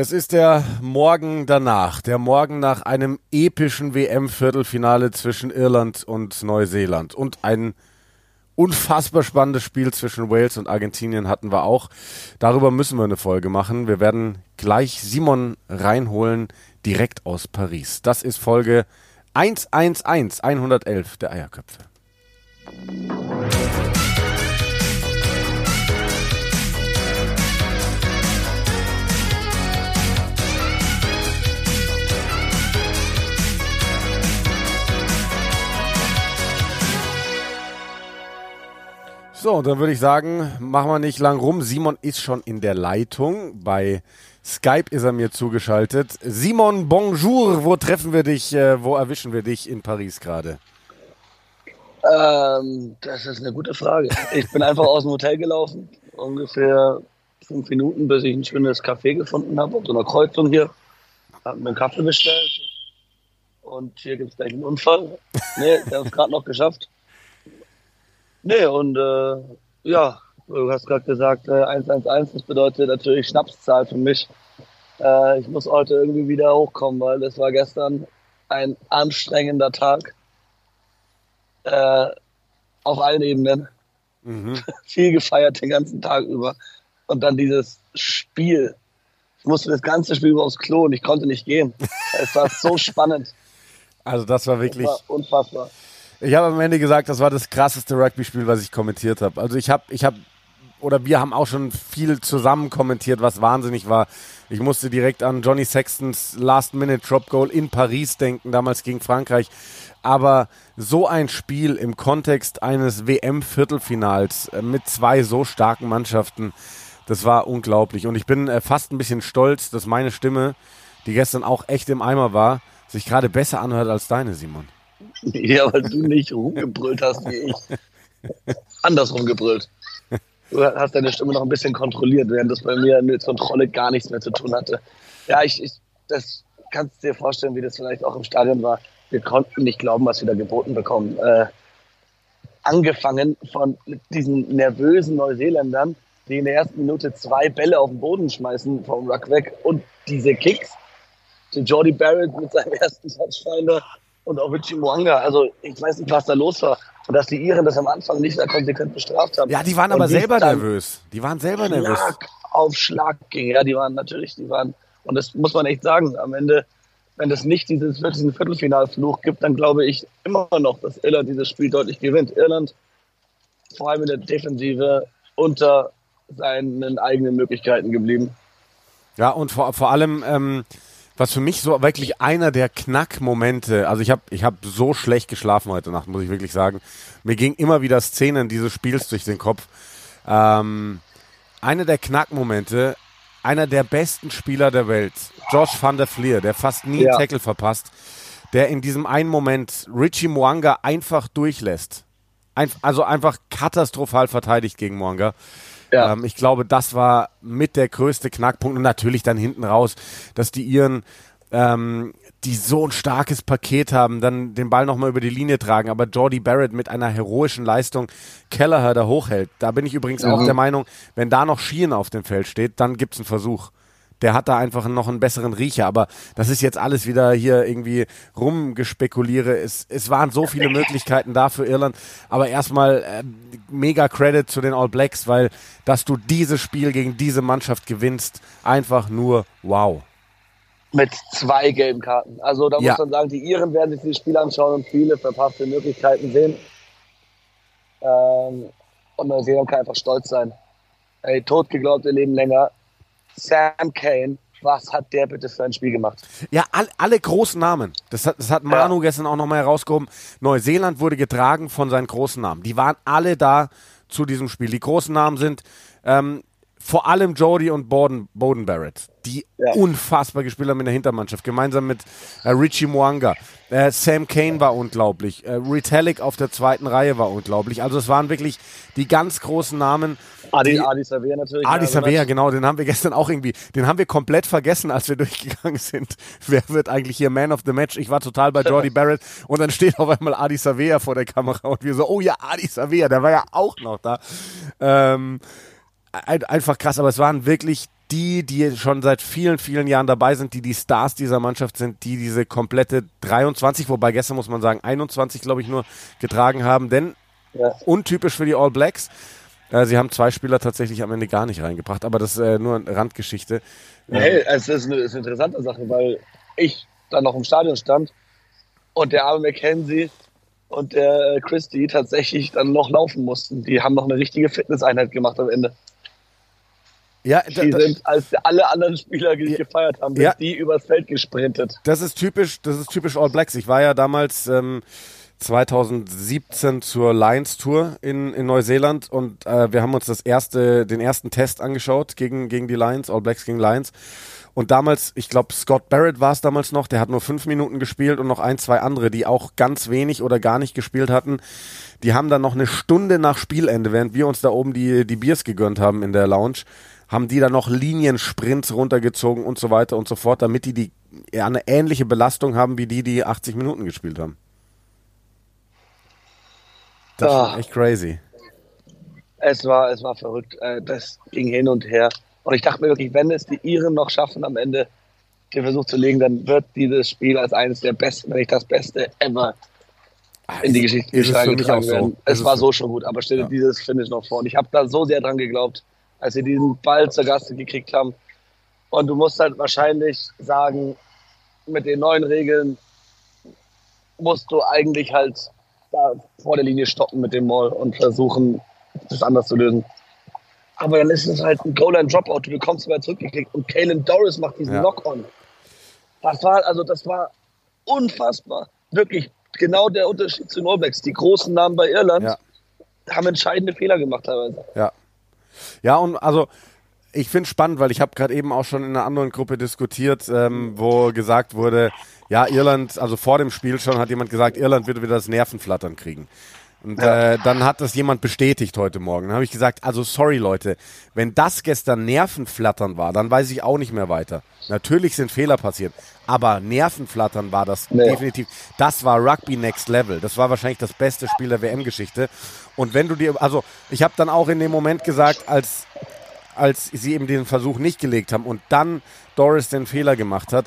Es ist der Morgen danach, der Morgen nach einem epischen WM-Viertelfinale zwischen Irland und Neuseeland. Und ein unfassbar spannendes Spiel zwischen Wales und Argentinien hatten wir auch. Darüber müssen wir eine Folge machen. Wir werden gleich Simon reinholen, direkt aus Paris. Das ist Folge 111, 111 der Eierköpfe. So, dann würde ich sagen, machen wir nicht lang rum. Simon ist schon in der Leitung. Bei Skype ist er mir zugeschaltet. Simon, bonjour. Wo treffen wir dich? Äh, wo erwischen wir dich in Paris gerade? Ähm, das ist eine gute Frage. Ich bin einfach aus dem Hotel gelaufen. Ungefähr fünf Minuten, bis ich ein schönes Café gefunden habe. Auf so einer Kreuzung hier. Hab mir einen Kaffee bestellt. Und hier gibt es gleich einen Unfall. Nee, der hat es gerade noch geschafft. Nee, und äh, ja, du hast gerade gesagt, äh, 111, das bedeutet natürlich Schnapszahl für mich. Äh, ich muss heute irgendwie wieder hochkommen, weil das war gestern ein anstrengender Tag. Äh, auf allen Ebenen. Mhm. Viel gefeiert den ganzen Tag über. Und dann dieses Spiel. Ich musste das ganze Spiel über aufs Klo und ich konnte nicht gehen. es war so spannend. Also das war wirklich das war unfassbar. Ich habe am Ende gesagt, das war das krasseste Rugby-Spiel, was ich kommentiert habe. Also ich habe, ich habe, oder wir haben auch schon viel zusammen kommentiert, was wahnsinnig war. Ich musste direkt an Johnny Sextons Last-Minute-Drop-Goal in Paris denken, damals gegen Frankreich. Aber so ein Spiel im Kontext eines WM-Viertelfinals äh, mit zwei so starken Mannschaften, das war unglaublich. Und ich bin äh, fast ein bisschen stolz, dass meine Stimme, die gestern auch echt im Eimer war, sich gerade besser anhört als deine, Simon. Ja, weil du nicht rumgebrüllt hast wie ich. Andersrum gebrüllt. Du hast deine Stimme noch ein bisschen kontrolliert, während das bei mir mit Kontrolle gar nichts mehr zu tun hatte. Ja, ich, ich das kannst du dir vorstellen, wie das vielleicht auch im Stadion war. Wir konnten nicht glauben, was wir da geboten bekommen. Äh, angefangen von diesen nervösen Neuseeländern, die in der ersten Minute zwei Bälle auf den Boden schmeißen vom Ruck weg und diese Kicks. Jordi Barrett mit seinem ersten Touchfinder und auch Richie Mwanga. Also ich weiß nicht, was da los war. Und dass die Iren das am Anfang nicht mehr konsequent bestraft haben. Ja, die waren aber selber nervös. Die waren selber Schlag nervös. auf Schlag ging. Ja, die waren natürlich, die waren, und das muss man echt sagen, am Ende, wenn es nicht dieses, diesen Viertelfinalfluch gibt, dann glaube ich immer noch, dass Irland dieses Spiel deutlich gewinnt. Irland, vor allem in der Defensive, unter seinen eigenen Möglichkeiten geblieben. Ja, und vor, vor allem, ähm, was für mich so wirklich einer der Knackmomente, also ich habe ich hab so schlecht geschlafen heute Nacht, muss ich wirklich sagen. Mir ging immer wieder Szenen dieses Spiels durch den Kopf. Ähm, einer der Knackmomente, einer der besten Spieler der Welt, Josh van der Fleer, der fast nie ja. Tackle verpasst, der in diesem einen Moment Richie Mwanga einfach durchlässt. Ein, also einfach katastrophal verteidigt gegen Mwanga. Ja. Ähm, ich glaube, das war mit der größte Knackpunkt und natürlich dann hinten raus, dass die ihren ähm, die so ein starkes Paket haben, dann den Ball nochmal über die Linie tragen, aber Jordi Barrett mit einer heroischen Leistung Kelleher da hochhält. Da bin ich übrigens mhm. auch der Meinung, wenn da noch Schien auf dem Feld steht, dann gibt es einen Versuch der hat da einfach noch einen besseren Riecher. Aber das ist jetzt alles wieder hier irgendwie rumgespekuliere. Es, es waren so viele Möglichkeiten da für Irland. Aber erstmal äh, mega Credit zu den All Blacks, weil dass du dieses Spiel gegen diese Mannschaft gewinnst, einfach nur wow. Mit zwei gelben Karten. Also da ja. muss man sagen, die Iren werden sich dieses Spiel anschauen und viele verpasste Möglichkeiten sehen. Ähm, und Neuseeland kann einfach stolz sein. Ey, tot geglaubt, wir leben länger. Sam Kane, was hat der bitte für ein Spiel gemacht? Ja, all, alle großen Namen. Das hat, das hat Manu ja. gestern auch nochmal herausgehoben. Neuseeland wurde getragen von seinen großen Namen. Die waren alle da zu diesem Spiel. Die großen Namen sind ähm, vor allem Jody und Borden, Bowden Barrett, die ja. unfassbar gespielt haben in der Hintermannschaft, gemeinsam mit äh, Richie Mwanga. Äh, Sam Kane war unglaublich. Äh, Retallick auf der zweiten Reihe war unglaublich. Also es waren wirklich die ganz großen Namen. Adi, Adi Savea natürlich. Adi Savea, genau, den haben wir gestern auch irgendwie, den haben wir komplett vergessen, als wir durchgegangen sind. Wer wird eigentlich hier Man of the Match? Ich war total bei Jordi Barrett und dann steht auf einmal Adi Savea vor der Kamera und wir so, oh ja, Adi Savea, der war ja auch noch da. Ähm, einfach krass, aber es waren wirklich die, die schon seit vielen, vielen Jahren dabei sind, die die Stars dieser Mannschaft sind, die diese komplette 23, wobei gestern muss man sagen 21, glaube ich, nur getragen haben, denn ja. untypisch für die All Blacks. Äh, sie haben zwei Spieler tatsächlich am Ende gar nicht reingebracht, aber das ist äh, nur eine Randgeschichte. Hey, es ist eine, ist eine interessante Sache, weil ich dann noch im Stadion stand und der arme McKenzie und der äh, Christie tatsächlich dann noch laufen mussten. Die haben noch eine richtige Fitnesseinheit gemacht am Ende. Ja, die da, sind, als alle anderen Spieler die ja, gefeiert haben, ja, die übers Feld gesprintet. Das ist typisch, das ist typisch All Blacks. Ich war ja damals ähm, 2017 zur Lions Tour in, in Neuseeland und äh, wir haben uns das erste, den ersten Test angeschaut gegen, gegen die Lions, All Blacks gegen Lions. Und damals, ich glaube, Scott Barrett war es damals noch, der hat nur fünf Minuten gespielt und noch ein, zwei andere, die auch ganz wenig oder gar nicht gespielt hatten. Die haben dann noch eine Stunde nach Spielende, während wir uns da oben die, die Biers gegönnt haben in der Lounge, haben die dann noch Liniensprints runtergezogen und so weiter und so fort, damit die, die eine ähnliche Belastung haben wie die, die 80 Minuten gespielt haben. Das oh. ist echt crazy. Es war, es war verrückt. Äh, das ging hin und her. Und ich dachte mir wirklich, wenn es die Iren noch schaffen, am Ende den Versuch zu legen, dann wird dieses Spiel als eines der besten, wenn nicht das Beste ever in die Geschichte getragen werden. So. Es war so schon gut, aber stell dir ja. dieses Finish noch vor. Und ich habe da so sehr dran geglaubt, als sie diesen Ball zur Gasse gekriegt haben. Und du musst halt wahrscheinlich sagen, mit den neuen Regeln musst du eigentlich halt da vor der Linie stoppen mit dem Mall und versuchen, das anders zu lösen. Aber dann ist es halt ein Goal-Line-Dropout. Du bekommst mal zurückgeklickt und Kalen Doris macht diesen ja. Knock-On. Das war, also das war unfassbar. Wirklich genau der Unterschied zu All Die großen Namen bei Irland ja. haben entscheidende Fehler gemacht teilweise. Ja. Ja, und also ich finde es spannend, weil ich habe gerade eben auch schon in einer anderen Gruppe diskutiert, ähm, wo gesagt wurde, ja, Irland, also vor dem Spiel schon hat jemand gesagt, Irland wird wieder das Nervenflattern kriegen. Und ja. äh, dann hat das jemand bestätigt heute Morgen. Dann habe ich gesagt, also sorry Leute, wenn das gestern Nervenflattern war, dann weiß ich auch nicht mehr weiter. Natürlich sind Fehler passiert, aber Nervenflattern war das nee. definitiv. Das war Rugby Next Level. Das war wahrscheinlich das beste Spiel der WM-Geschichte. Und wenn du dir, also ich habe dann auch in dem Moment gesagt, als als sie eben den Versuch nicht gelegt haben und dann Doris den Fehler gemacht hat,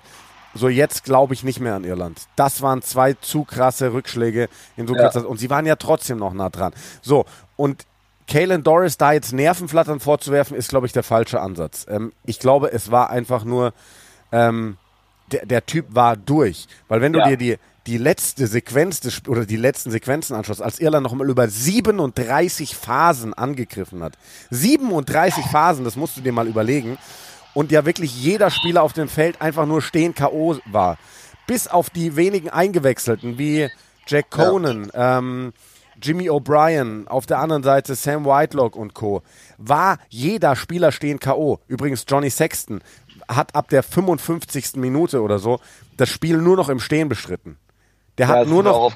so, jetzt glaube ich nicht mehr an Irland. Das waren zwei zu krasse Rückschläge in so ja. kurzer Und sie waren ja trotzdem noch nah dran. So, und Kalen Doris da jetzt Nervenflattern vorzuwerfen, ist, glaube ich, der falsche Ansatz. Ähm, ich glaube, es war einfach nur, ähm, der, der Typ war durch. Weil wenn du ja. dir die, die letzte Sequenz des, oder die letzten Sequenzen anschaust, als Irland noch mal über 37 Phasen angegriffen hat. 37 Phasen, das musst du dir mal überlegen und ja wirklich jeder Spieler auf dem Feld einfach nur stehen K.O. war. Bis auf die wenigen Eingewechselten wie Jack Conan, ja. ähm, Jimmy O'Brien, auf der anderen Seite Sam Whitelock und Co. war jeder Spieler stehen K.O. Übrigens Johnny Sexton hat ab der 55. Minute oder so das Spiel nur noch im Stehen bestritten. Der ja, hat nur noch,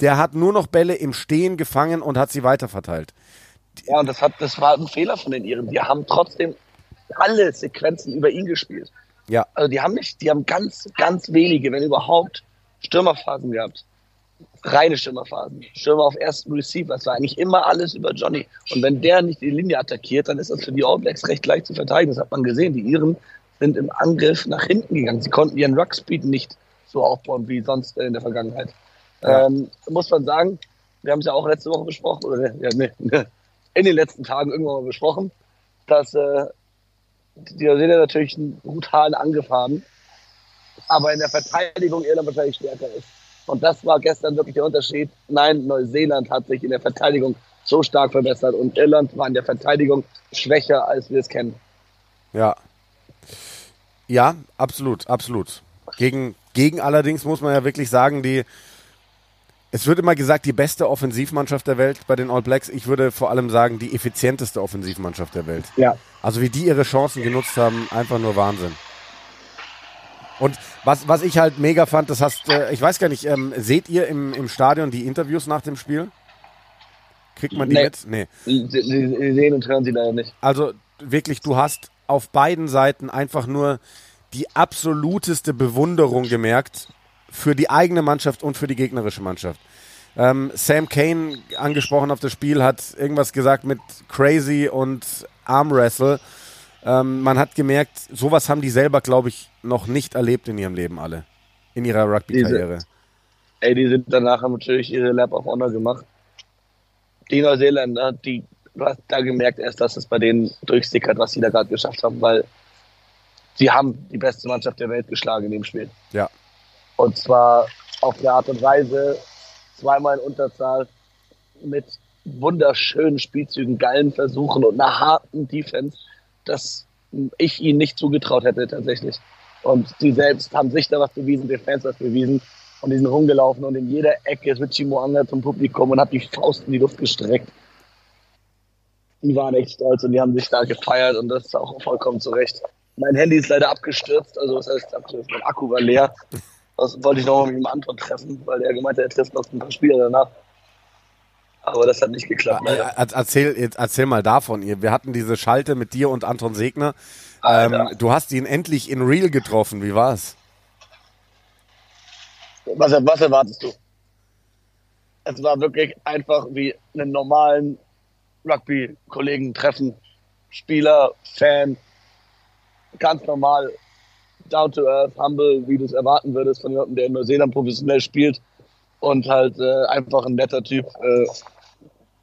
der hat nur noch Bälle im Stehen gefangen und hat sie weiterverteilt. Ja, und das, hat, das war ein Fehler von den Iren. Die haben trotzdem alle Sequenzen über ihn gespielt. Ja. Also die haben nicht, die haben ganz, ganz wenige, wenn überhaupt, Stürmerphasen gehabt. Reine Stürmerphasen. Stürmer auf ersten Receiver. Das war eigentlich immer alles über Johnny. Und wenn der nicht die Linie attackiert, dann ist das für die All Blacks recht leicht zu verteidigen. Das hat man gesehen. Die Iren sind im Angriff nach hinten gegangen. Sie konnten ihren Ruckspeed nicht so aufbauen wie sonst in der Vergangenheit. Ja. Ähm, muss man sagen, wir haben es ja auch letzte Woche besprochen, oder ja, nee, in den letzten Tagen irgendwann mal besprochen, dass äh, die Neuseeländer natürlich einen brutalen Angriff haben, aber in der Verteidigung Irland wahrscheinlich stärker ist. Und das war gestern wirklich der Unterschied. Nein, Neuseeland hat sich in der Verteidigung so stark verbessert und Irland war in der Verteidigung schwächer, als wir es kennen. Ja. Ja, absolut, absolut. Gegen, gegen allerdings muss man ja wirklich sagen, die, es wird immer gesagt, die beste Offensivmannschaft der Welt bei den All Blacks. Ich würde vor allem sagen, die effizienteste Offensivmannschaft der Welt. Ja. Also wie die ihre Chancen genutzt haben, einfach nur Wahnsinn. Und was, was ich halt mega fand, das hast, äh, ich weiß gar nicht, ähm, seht ihr im, im Stadion die Interviews nach dem Spiel? Kriegt man die nee. mit? Nee. Sie, sie, sie sehen und hören sie leider nicht. Also wirklich, du hast auf beiden Seiten einfach nur die absoluteste Bewunderung gemerkt für die eigene Mannschaft und für die gegnerische Mannschaft. Ähm, Sam Kane, angesprochen auf das Spiel, hat irgendwas gesagt mit Crazy und Armwrestle. Ähm, man hat gemerkt, sowas haben die selber, glaube ich, noch nicht erlebt in ihrem Leben alle. In ihrer Rugby-Karriere. Ey, die sind danach haben natürlich ihre Lab of Honor gemacht. Die Neuseeländer, die, du hast da gemerkt erst, dass es bei denen durchsickert, was sie da gerade geschafft haben, weil sie haben die beste Mannschaft der Welt geschlagen in dem Spiel. Ja. Und zwar auf eine Art und Weise, zweimal in Unterzahl, mit wunderschönen Spielzügen, geilen Versuchen und einer harten Defense, dass ich ihnen nicht zugetraut hätte tatsächlich. Und die selbst haben sich da was bewiesen, den Fans was bewiesen. Und die sind rumgelaufen und in jeder Ecke ist Richie Moanga zum Publikum und hat die Faust in die Luft gestreckt. Die waren echt stolz und die haben sich da gefeiert und das ist auch vollkommen zurecht. Mein Handy ist leider abgestürzt, also das heißt mein Akku war leer. Das wollte ich nochmal mit ihm Anton treffen, weil er gemeint hat, er trifft noch ein paar Spieler danach. Aber das hat nicht geklappt. Äh, erzähl, erzähl mal davon. Wir hatten diese Schalte mit dir und Anton Segner. Ähm, du hast ihn endlich in Real getroffen. Wie war's? Was, was erwartest du? Es war wirklich einfach wie einen normalen Rugby-Kollegen treffen. Spieler, Fan, ganz normal, down to earth, humble, wie du es erwarten würdest von jemandem, der in Neuseeland professionell spielt und halt äh, einfach ein netter Typ. Äh,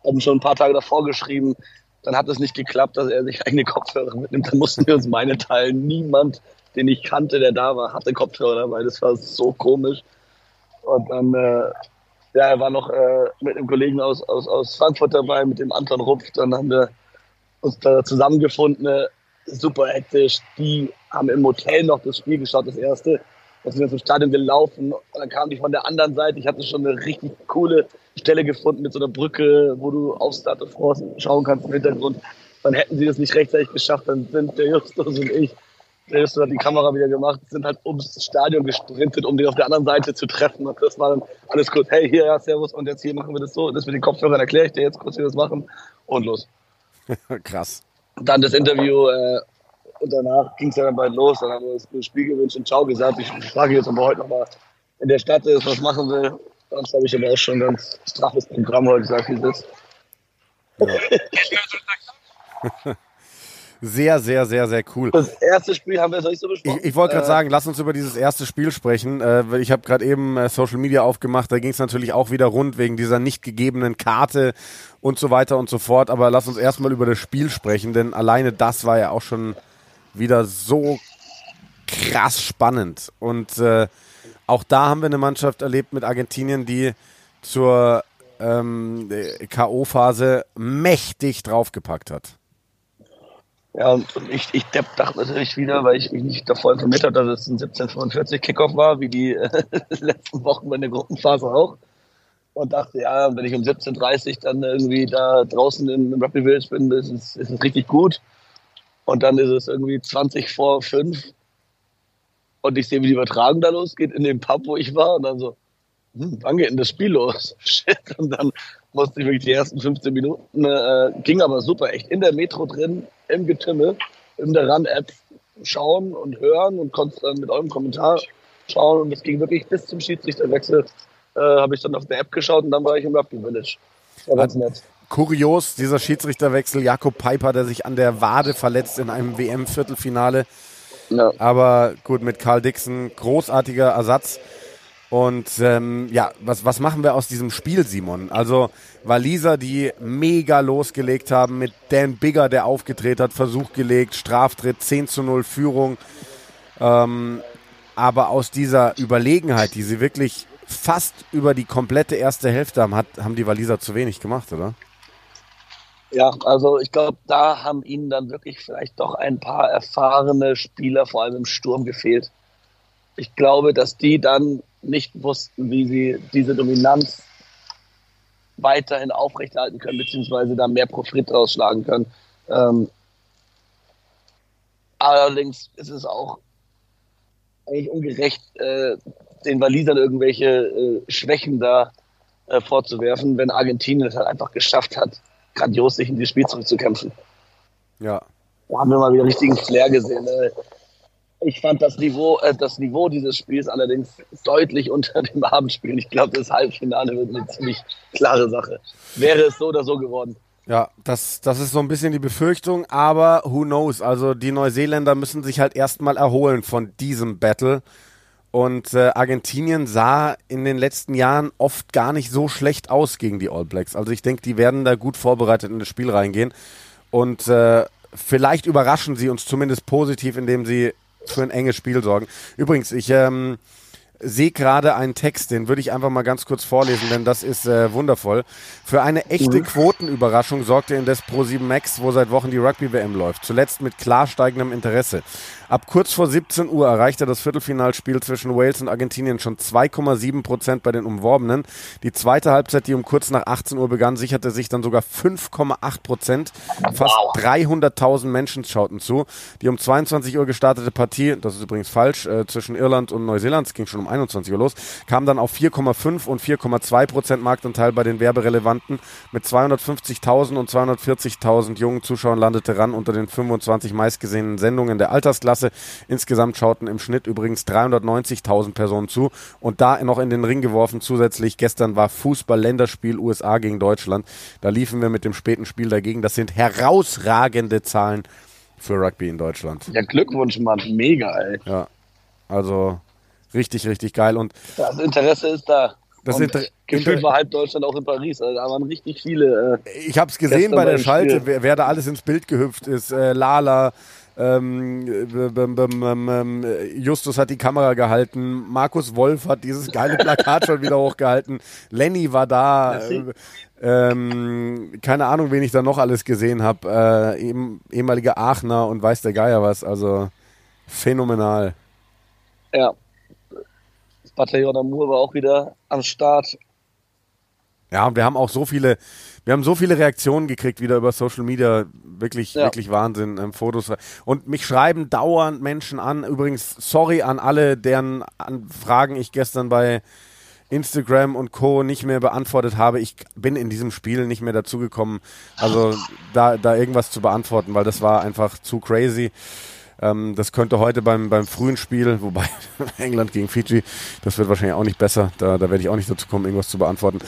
haben schon ein paar Tage davor geschrieben, dann hat es nicht geklappt, dass er sich eigene Kopfhörer mitnimmt. Dann mussten wir uns meine teilen. Niemand, den ich kannte, der da war, hatte Kopfhörer dabei. Das war so komisch. Und dann, äh, ja, er war noch äh, mit einem Kollegen aus, aus, aus Frankfurt dabei, mit dem Anton Rupf. Dann haben wir uns da zusammengefunden, äh, super hektisch. Die haben im Hotel noch das Spiel geschaut, das erste. Da sind wir zum Stadion gelaufen und dann kamen die von der anderen Seite. Ich hatte schon eine richtig coole Stelle gefunden mit so einer Brücke, wo du auf Start of France schauen kannst im Hintergrund. Dann hätten sie das nicht rechtzeitig geschafft, dann sind der Justus und ich, der Justus hat die Kamera wieder gemacht, sind halt ums Stadion gesprintet, um den auf der anderen Seite zu treffen. Und das war dann alles kurz, hey, hier, ja, servus, und jetzt hier machen wir das so. Das mit den Kopfhörern erkläre ich dir jetzt kurz, wie wir das machen. Und los. Krass. Dann das Interview, äh, und danach ging es ja dann bald los. Dann haben wir das Spiel gewünscht und Ciao gesagt. Ich frage jetzt, ob er heute nochmal in der Stadt ist, was machen will. Sonst habe ich aber auch schon ein ganz straffes Programm heute, sag ich das. Ja. Sehr, sehr, sehr, sehr cool. Das erste Spiel haben wir euch so besprochen. Ich, ich wollte gerade äh, sagen, lass uns über dieses erste Spiel sprechen. Äh, ich habe gerade eben äh, Social Media aufgemacht, da ging es natürlich auch wieder rund wegen dieser nicht gegebenen Karte und so weiter und so fort. Aber lass uns erstmal über das Spiel sprechen, denn alleine das war ja auch schon wieder so krass spannend. Und äh, auch da haben wir eine Mannschaft erlebt mit Argentinien, die zur ähm, K.O.-Phase mächtig draufgepackt hat. Ja, und ich, ich dachte natürlich wieder, weil ich mich nicht davor informiert habe, dass es ein 1745 Kickoff war, wie die äh, letzten Wochen bei der Gruppenphase auch. Und dachte, ja, wenn ich um 17.30 dann irgendwie da draußen im Rugby Village bin, ist es, ist es richtig gut. Und dann ist es irgendwie 20 vor 5 und ich sehe, wie die Übertragung da losgeht in dem Pub, wo ich war. Und dann so, hm, wann geht denn das Spiel los? Shit. Und dann musste ich wirklich die ersten 15 Minuten, äh, ging aber super, echt in der Metro drin, im Getümmel, in der Run-App schauen und hören und konnte dann mit eurem Kommentar schauen. Und es ging wirklich bis zum Schiedsrichterwechsel, äh, habe ich dann auf der App geschaut und dann war ich im Rugby Village. Das war ganz nett. Kurios, dieser Schiedsrichterwechsel, Jakob Piper, der sich an der Wade verletzt in einem WM-Viertelfinale. Ja. Aber gut, mit Karl Dixon, großartiger Ersatz. Und ähm, ja, was, was machen wir aus diesem Spiel, Simon? Also Waliser, die mega losgelegt haben mit Dan Bigger, der aufgedreht hat, Versuch gelegt, Straftritt, 10 zu 0 Führung. Ähm, aber aus dieser Überlegenheit, die sie wirklich fast über die komplette erste Hälfte haben, hat, haben die Waliser zu wenig gemacht, oder? Ja, also ich glaube, da haben ihnen dann wirklich vielleicht doch ein paar erfahrene Spieler, vor allem im Sturm, gefehlt. Ich glaube, dass die dann nicht wussten, wie sie diese Dominanz weiterhin aufrechterhalten können, beziehungsweise da mehr Profit rausschlagen können. Ähm, allerdings ist es auch eigentlich ungerecht, äh, den Walisern irgendwelche äh, Schwächen da äh, vorzuwerfen, wenn Argentinien es halt einfach geschafft hat, grandios sich in die Spiel zurückzukämpfen. Ja. Da haben wir mal wieder richtigen Flair gesehen. Ne? Ich fand das Niveau, äh, das Niveau dieses Spiels allerdings deutlich unter dem Abendspiel. Ich glaube, das Halbfinale wird eine ziemlich klare Sache. Wäre es so oder so geworden. Ja, das, das ist so ein bisschen die Befürchtung, aber who knows? Also die Neuseeländer müssen sich halt erstmal erholen von diesem Battle. Und äh, Argentinien sah in den letzten Jahren oft gar nicht so schlecht aus gegen die All Blacks. Also ich denke, die werden da gut vorbereitet in das Spiel reingehen. Und äh, vielleicht überraschen sie uns zumindest positiv, indem sie für ein enges Spiel sorgen. Übrigens, ich ähm, sehe gerade einen Text, den würde ich einfach mal ganz kurz vorlesen, denn das ist äh, wundervoll. Für eine echte mhm. Quotenüberraschung sorgte indes Pro7 Max, wo seit Wochen die Rugby-WM läuft. Zuletzt mit klar steigendem Interesse. Ab kurz vor 17 Uhr erreichte das Viertelfinalspiel zwischen Wales und Argentinien schon 2,7 Prozent bei den Umworbenen. Die zweite Halbzeit, die um kurz nach 18 Uhr begann, sicherte sich dann sogar 5,8 Prozent. Fast 300.000 Menschen schauten zu. Die um 22 Uhr gestartete Partie, das ist übrigens falsch, äh, zwischen Irland und Neuseeland, es ging schon um 21 Uhr los, kam dann auf 4,5 und 4,2 Prozent Marktanteil bei den Werberelevanten. Mit 250.000 und 240.000 jungen Zuschauern landete RAN unter den 25 meistgesehenen Sendungen der Altersklasse. Klasse. Insgesamt schauten im Schnitt übrigens 390.000 Personen zu und da noch in den Ring geworfen zusätzlich. Gestern war Fußball-Länderspiel USA gegen Deutschland. Da liefen wir mit dem späten Spiel dagegen. Das sind herausragende Zahlen für Rugby in Deutschland. Ja, Glückwunsch, Mann. Mega, ey. Ja, also richtig, richtig geil. Und das Interesse ist da. Das Inter Gefühlt war halb Deutschland auch in Paris. Also da waren richtig viele. Äh, ich habe es gesehen bei der Schalte, wer, wer, da alles ins Bild gehüpft ist. Äh, Lala, ähm, ähm, Justus hat die Kamera gehalten. Markus Wolf hat dieses geile Plakat schon wieder hochgehalten. Lenny war da. Ähm, keine Ahnung, wen ich da noch alles gesehen habe. Äh, ehemaliger Aachener und weiß der Geier was. Also phänomenal. Ja. Das Bataillon Amour war auch wieder am Start. Ja, und wir haben auch so viele, wir haben so viele Reaktionen gekriegt wieder über Social Media, wirklich, ja. wirklich Wahnsinn, ähm, Fotos. Und mich schreiben dauernd Menschen an. Übrigens, sorry an alle, deren Fragen ich gestern bei Instagram und Co. nicht mehr beantwortet habe. Ich bin in diesem Spiel nicht mehr dazugekommen, also da, da irgendwas zu beantworten, weil das war einfach zu crazy. Ähm, das könnte heute beim, beim frühen Spiel, wobei England gegen Fiji, das wird wahrscheinlich auch nicht besser. Da, da werde ich auch nicht dazu kommen, irgendwas zu beantworten.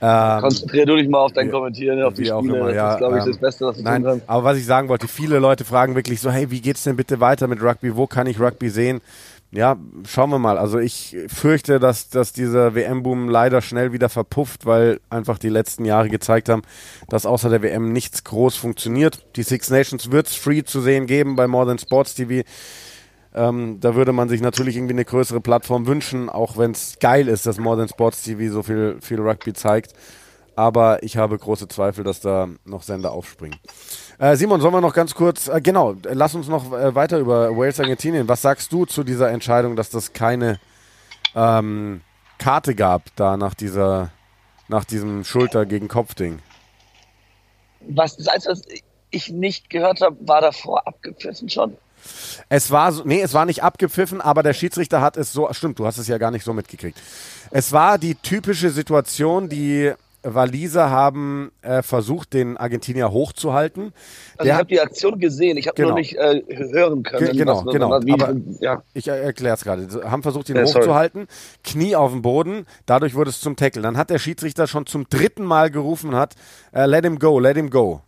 Ähm, Konzentrier du dich mal auf dein Kommentieren, auf die Spiele. Immer, ja, das ist, glaube ich, ähm, das Beste, was du nein, tun kannst. Aber was ich sagen wollte, viele Leute fragen wirklich so, hey, wie geht's denn bitte weiter mit Rugby? Wo kann ich Rugby sehen? Ja, schauen wir mal. Also ich fürchte, dass, dass dieser WM-Boom leider schnell wieder verpufft, weil einfach die letzten Jahre gezeigt haben, dass außer der WM nichts groß funktioniert. Die Six Nations wird es free zu sehen geben bei More Than Sports TV. Ähm, da würde man sich natürlich irgendwie eine größere Plattform wünschen, auch wenn es geil ist, dass More Than Sports TV so viel, viel Rugby zeigt. Aber ich habe große Zweifel, dass da noch Sender aufspringen. Äh, Simon, sollen wir noch ganz kurz, äh, genau, lass uns noch äh, weiter über Wales Argentinien. Was sagst du zu dieser Entscheidung, dass das keine ähm, Karte gab, da nach dieser, nach diesem Schulter gegen Kopf-Ding? Was das Einzige, was ich nicht gehört habe, war davor abgepfiffen schon. Es war so, nee, es war nicht abgepfiffen, aber der Schiedsrichter hat es so, stimmt, du hast es ja gar nicht so mitgekriegt. Es war die typische Situation, die Waliser haben äh, versucht, den Argentinier hochzuhalten. Also Der ich habe die Aktion gesehen, ich habe genau. nur nicht äh, hören können. Ge genau, was, genau. Wie, Aber ja. Ich erkläre es gerade. Sie haben versucht, ihn ja, hochzuhalten, Knie auf dem Boden, dadurch wurde es zum Tackle. Dann hat der Schiedsrichter schon zum dritten Mal gerufen hat, äh, let him go, let him go.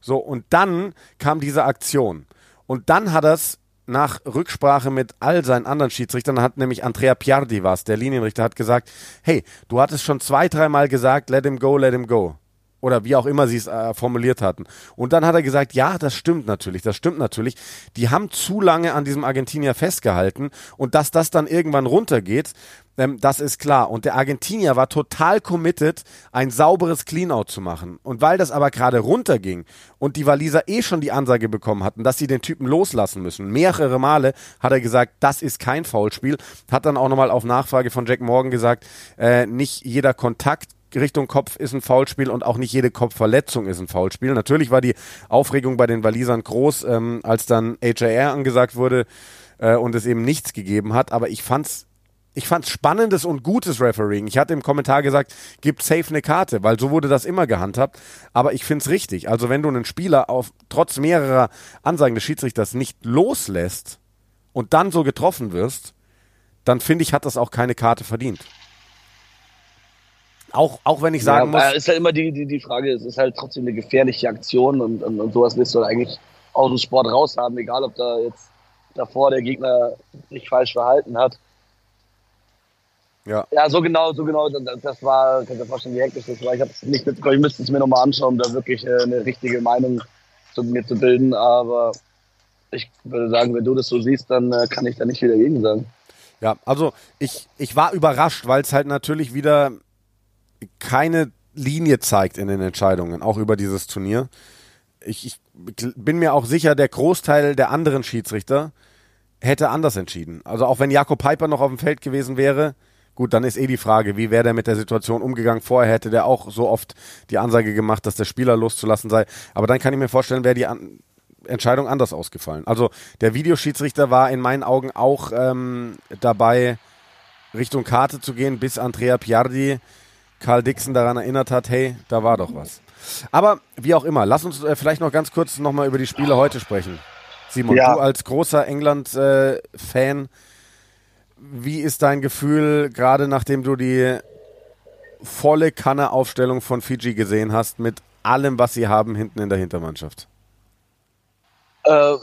So, und dann kam diese Aktion. Und dann hat er es nach Rücksprache mit all seinen anderen Schiedsrichtern hat nämlich Andrea Piardi was, der Linienrichter, hat gesagt, hey, du hattest schon zwei, dreimal gesagt, let him go, let him go. Oder wie auch immer sie es äh, formuliert hatten. Und dann hat er gesagt, ja, das stimmt natürlich, das stimmt natürlich. Die haben zu lange an diesem Argentinier festgehalten und dass das dann irgendwann runtergeht, ähm, das ist klar. Und der Argentinier war total committed, ein sauberes Cleanout zu machen. Und weil das aber gerade runterging und die Waliser eh schon die Ansage bekommen hatten, dass sie den Typen loslassen müssen, mehrere Male hat er gesagt, das ist kein Foulspiel. Hat dann auch nochmal auf Nachfrage von Jack Morgan gesagt, äh, nicht jeder Kontakt Richtung Kopf ist ein Foulspiel und auch nicht jede Kopfverletzung ist ein Foulspiel. Natürlich war die Aufregung bei den Walisern groß, ähm, als dann HIR angesagt wurde äh, und es eben nichts gegeben hat. Aber ich fand's ich fand's spannendes und gutes Refereeing. Ich hatte im Kommentar gesagt, gibt safe eine Karte, weil so wurde das immer gehandhabt. Aber ich find's richtig. Also wenn du einen Spieler auf trotz mehrerer Ansagen des Schiedsrichters nicht loslässt und dann so getroffen wirst, dann finde ich, hat das auch keine Karte verdient. Auch, auch wenn ich sagen ja, muss. ist halt immer die, die, die Frage, es ist halt trotzdem eine gefährliche Aktion und, und, und sowas willst du eigentlich aus dem Sport raus haben, egal ob da jetzt davor der Gegner sich falsch verhalten hat. Ja. Ja, so genau, so genau, das war, kann ich mir vorstellen, wie hektisch das war. Ich habe es nicht mitbekommen, ich müsste es mir nochmal anschauen, um da wirklich äh, eine richtige Meinung zu mir zu bilden, aber ich würde sagen, wenn du das so siehst, dann äh, kann ich da nicht wieder gegen sagen. Ja, also ich, ich war überrascht, weil es halt natürlich wieder keine Linie zeigt in den Entscheidungen, auch über dieses Turnier. Ich, ich bin mir auch sicher, der Großteil der anderen Schiedsrichter hätte anders entschieden. Also auch wenn Jakob Piper noch auf dem Feld gewesen wäre, gut, dann ist eh die Frage, wie wäre der mit der Situation umgegangen. Vorher hätte der auch so oft die Ansage gemacht, dass der Spieler loszulassen sei. Aber dann kann ich mir vorstellen, wäre die An Entscheidung anders ausgefallen. Also der Videoschiedsrichter war in meinen Augen auch ähm, dabei, Richtung Karte zu gehen, bis Andrea Piardi Karl Dixon daran erinnert hat, hey, da war doch was. Aber wie auch immer, lass uns äh, vielleicht noch ganz kurz nochmal über die Spiele heute sprechen. Simon, ja. du als großer England-Fan, äh, wie ist dein Gefühl, gerade nachdem du die volle Kanne-Aufstellung von Fiji gesehen hast, mit allem, was sie haben hinten in der Hintermannschaft? Äh,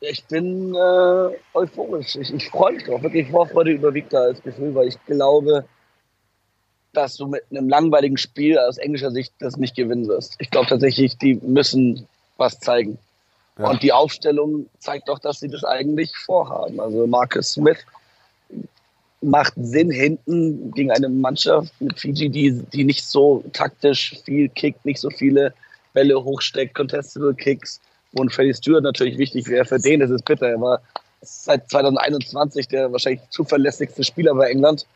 ich bin äh, euphorisch. Ich, ich freue mich drauf. Wirklich Vorfreude überwiegt da als Gefühl, weil ich glaube, dass du mit einem langweiligen Spiel aus englischer Sicht das nicht gewinnen wirst. Ich glaube tatsächlich, die müssen was zeigen. Ja. Und die Aufstellung zeigt doch, dass sie das eigentlich vorhaben. Also Marcus Smith macht Sinn hinten gegen eine Mannschaft mit Fiji, die, die nicht so taktisch viel kickt, nicht so viele Bälle hochsteckt, Contestable Kicks, ein Freddy Stewart natürlich wichtig wäre. Für den ist es bitter. Er war seit 2021 der wahrscheinlich zuverlässigste Spieler bei England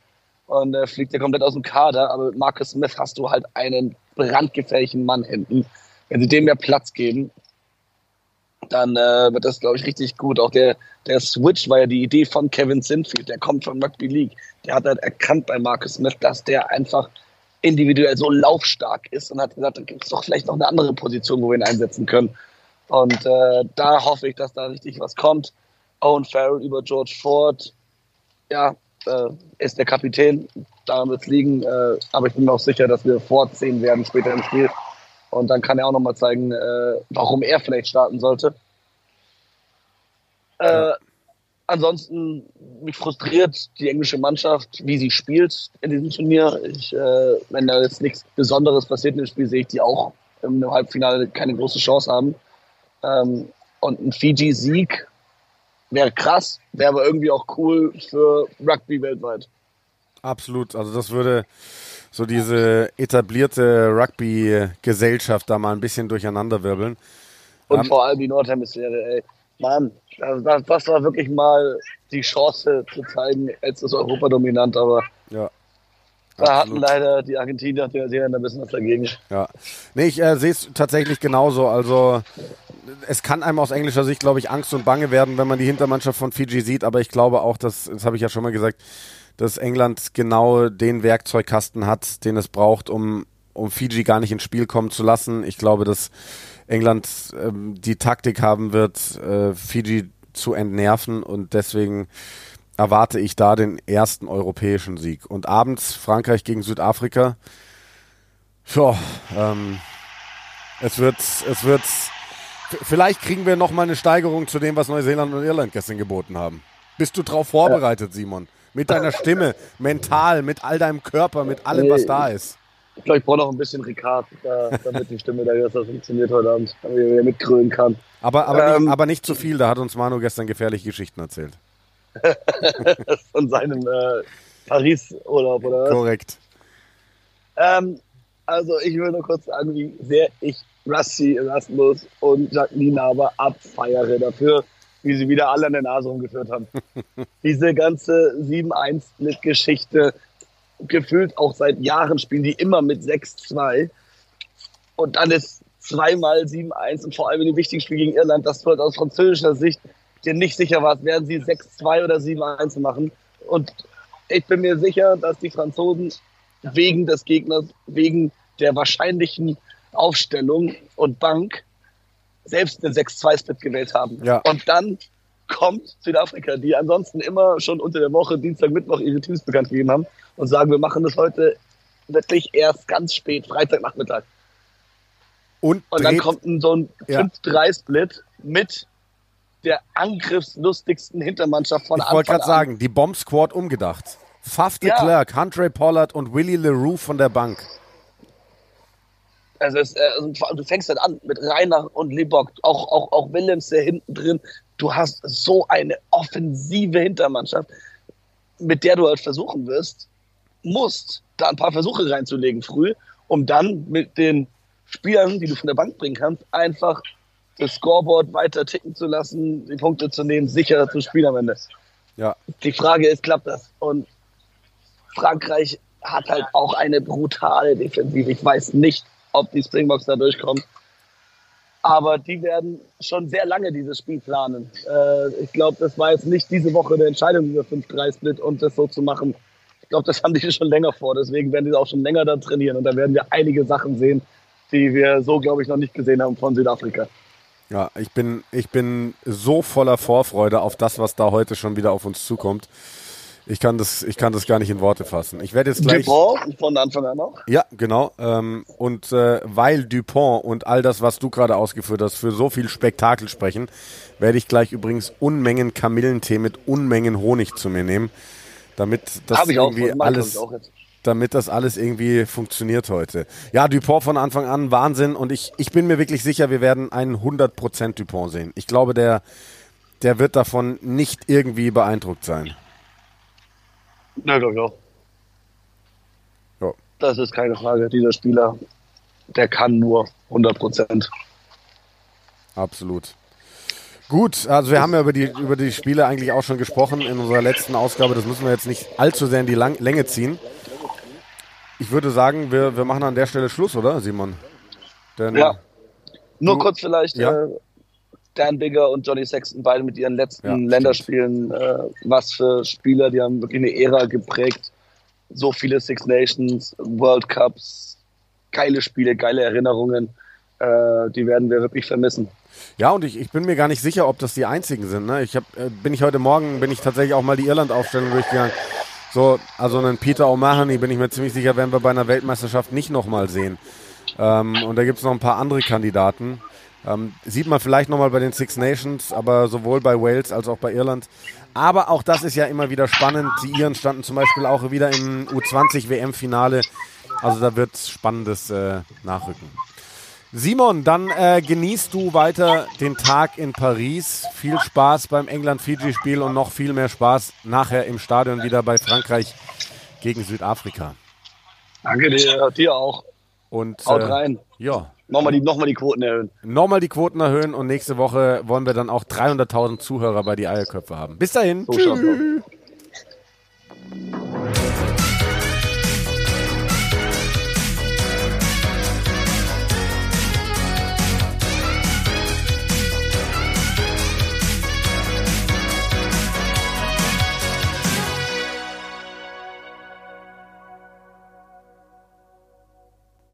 und äh, fliegt ja komplett aus dem Kader. Aber mit Marcus Smith hast du halt einen brandgefährlichen Mann hinten. Wenn sie dem mehr Platz geben, dann äh, wird das, glaube ich, richtig gut. Auch der, der Switch war ja die Idee von Kevin Sinfield, der kommt von Rugby League. Der hat halt erkannt bei Marcus Smith, dass der einfach individuell so laufstark ist und hat gesagt, da gibt es doch vielleicht noch eine andere Position, wo wir ihn einsetzen können. Und äh, da hoffe ich, dass da richtig was kommt. Owen Farrell über George Ford. Ja, äh, ist der Kapitän. Daran wird es liegen. Äh, aber ich bin mir auch sicher, dass wir vorziehen werden später im Spiel. Und dann kann er auch nochmal zeigen, äh, warum er vielleicht starten sollte. Äh, ja. Ansonsten mich frustriert die englische Mannschaft, wie sie spielt in diesem Turnier. Ich, äh, wenn da jetzt nichts Besonderes passiert in dem Spiel, sehe ich die auch im Halbfinale keine große Chance haben. Ähm, und ein Fiji-Sieg wäre krass, wäre aber irgendwie auch cool für Rugby weltweit. Absolut. Also das würde so diese etablierte Rugby-Gesellschaft da mal ein bisschen durcheinanderwirbeln. Und um, ähm, vor allem die Nordhemisphäre, ey. Mann, das, das, war wirklich mal die Chance zu zeigen, jetzt ist Europa dominant, aber ja. Da hatten leider die Argentinier und die Neuseeländer ein bisschen was dagegen. Ja. Nee, ich äh, sehe es tatsächlich genauso. Also es kann einem aus englischer Sicht, glaube ich, Angst und Bange werden, wenn man die Hintermannschaft von Fiji sieht. Aber ich glaube auch, dass, das habe ich ja schon mal gesagt, dass England genau den Werkzeugkasten hat, den es braucht, um, um Fiji gar nicht ins Spiel kommen zu lassen. Ich glaube, dass England ähm, die Taktik haben wird, äh, Fiji zu entnerven und deswegen erwarte ich da den ersten europäischen Sieg. Und abends Frankreich gegen Südafrika. Ja, ähm, es wird, es wird Vielleicht kriegen wir noch mal eine Steigerung zu dem, was Neuseeland und Irland gestern geboten haben. Bist du darauf vorbereitet, Simon? Mit deiner Stimme, mental, mit all deinem Körper, mit allem, was da ist. Ich glaube, ich brauche noch ein bisschen Ricard, damit die Stimme da besser funktioniert heute Abend, damit ich wieder mitgrölen kann. Aber, aber, ähm, nicht, aber nicht zu viel, da hat uns Manu gestern gefährliche Geschichten erzählt. Von seinem äh, Paris-Urlaub, oder was? Korrekt. Ähm, also ich will nur kurz sagen, wie sehr ich Rusty Erasmus und Jacqueline aber abfeiere dafür, wie sie wieder alle an der Nase rumgeführt haben. Diese ganze 7-1 mit Geschichte, gefühlt auch seit Jahren spielen die immer mit 6-2. Und dann ist zweimal 7-1 und vor allem in dem wichtigen Spiel gegen Irland, das du halt aus französischer Sicht dir nicht sicher warst, werden sie 6-2 oder 7-1 machen. Und ich bin mir sicher, dass die Franzosen wegen des Gegners, wegen der wahrscheinlichen Aufstellung und Bank selbst eine 6-2-Split gewählt haben. Ja. Und dann kommt Südafrika, die ansonsten immer schon unter der Woche, Dienstag, Mittwoch ihre Teams bekannt gegeben haben und sagen, wir machen das heute wirklich erst ganz spät, Freitagnachmittag. Und, Und dann kommt ein, so ein Ja. 5-3-Split mit der angriffslustigsten Hintermannschaft von ich wollte Anfang gerade sagen, die Bomb Squad umgedacht. Faf de Ja. Klerk, Huntre Pollard und Willie LaRue von der Bank. Also, es, äh, also du fängst dann an mit Rainer und Libok, auch, auch, auch Willems der hinten drin. Du hast so eine offensive Hintermannschaft, mit der du halt versuchen wirst, musst, da ein paar Versuche reinzulegen früh, um dann mit den Spielern, die du von der Bank bringen kannst, einfach das Scoreboard weiter ticken zu lassen, die Punkte zu nehmen, sicher zu spielen am Ende. Ja, Die Frage ist, klappt das? Und Frankreich hat halt auch eine brutale Defensive. Ich weiß nicht, ob die Springboks da durchkommen. Aber die werden schon sehr lange dieses Spiel planen. Äh, ich glaube, das war jetzt nicht diese Woche eine Entscheidung, dieser 5-3-Split und das so zu machen. Ich glaube, das haben die schon länger vor. Deswegen werden die auch schon länger dann trainieren. Und da werden wir einige Sachen sehen, die wir so, glaube ich, noch nicht gesehen haben von Südafrika. ja, ich bin, ich bin so voller Vorfreude auf das, was da heute schon wieder auf uns zukommt. Ich kann das, ich kann das gar nicht in Worte fassen. Ich werde jetzt gleich. Dupont von Anfang an auch. Ja, genau. Ähm, und äh, weil Dupont und all das, was du gerade ausgeführt hast, für so viel Spektakel sprechen, werde ich gleich übrigens Unmengen Kamillentee mit Unmengen Honig zu mir nehmen, damit das irgendwie alles, damit das alles irgendwie funktioniert heute. Ja, Dupont von Anfang an Wahnsinn und ich, ich bin mir wirklich sicher, wir werden einen 100% Dupont sehen. Ich glaube, der, der wird davon nicht irgendwie beeindruckt sein. Ja, ich auch. Ja. Das ist keine Frage. Dieser Spieler, der kann nur 100 Prozent. Absolut. Gut, also wir haben ja über die, über die Spiele eigentlich auch schon gesprochen in unserer letzten Ausgabe. Das müssen wir jetzt nicht allzu sehr in die Lang Länge ziehen. Ich würde sagen, wir, wir machen an der Stelle Schluss, oder, Simon? Denn, Ja. Nur Du- kurz vielleicht, Ja. äh, Dan Bigger und Johnny Sexton, beide mit ihren letzten Ja. Länderspielen. Äh, was für Spieler, die haben wirklich eine Ära geprägt. So viele Six Nations, World Cups, geile Spiele, geile Erinnerungen. Äh, die werden wir wirklich vermissen. Ja, und ich, ich bin mir gar nicht sicher, ob das die einzigen sind. Ne? Ich hab, äh, bin ich heute Morgen, bin ich tatsächlich auch mal die Irland-Aufstellung durchgegangen. So, also einen Peter O'Mahony bin ich mir ziemlich sicher, werden wir bei einer Weltmeisterschaft nicht nochmal sehen. Ähm, und da gibt es noch ein paar andere Kandidaten. Ähm, sieht man vielleicht nochmal bei den Six Nations, aber sowohl bei Wales als auch bei Irland. Aber auch das ist ja immer wieder spannend. Die Iren standen zum Beispiel auch wieder im U20-WM-Finale. Also da wird Spannendes äh, nachrücken. Simon, dann äh, genießt du weiter den Tag in Paris. Viel Spaß beim England-Fiji-Spiel und noch viel mehr Spaß nachher im Stadion wieder bei Frankreich gegen Südafrika. Danke dir, dir auch. Und, äh, Haut rein. Ja. Nochmal die, nochmal die Quoten erhöhen. Nochmal die Quoten erhöhen und nächste Woche wollen wir dann auch 300.000 Zuhörer bei die Eierköpfe haben. Bis dahin. So Tschüss.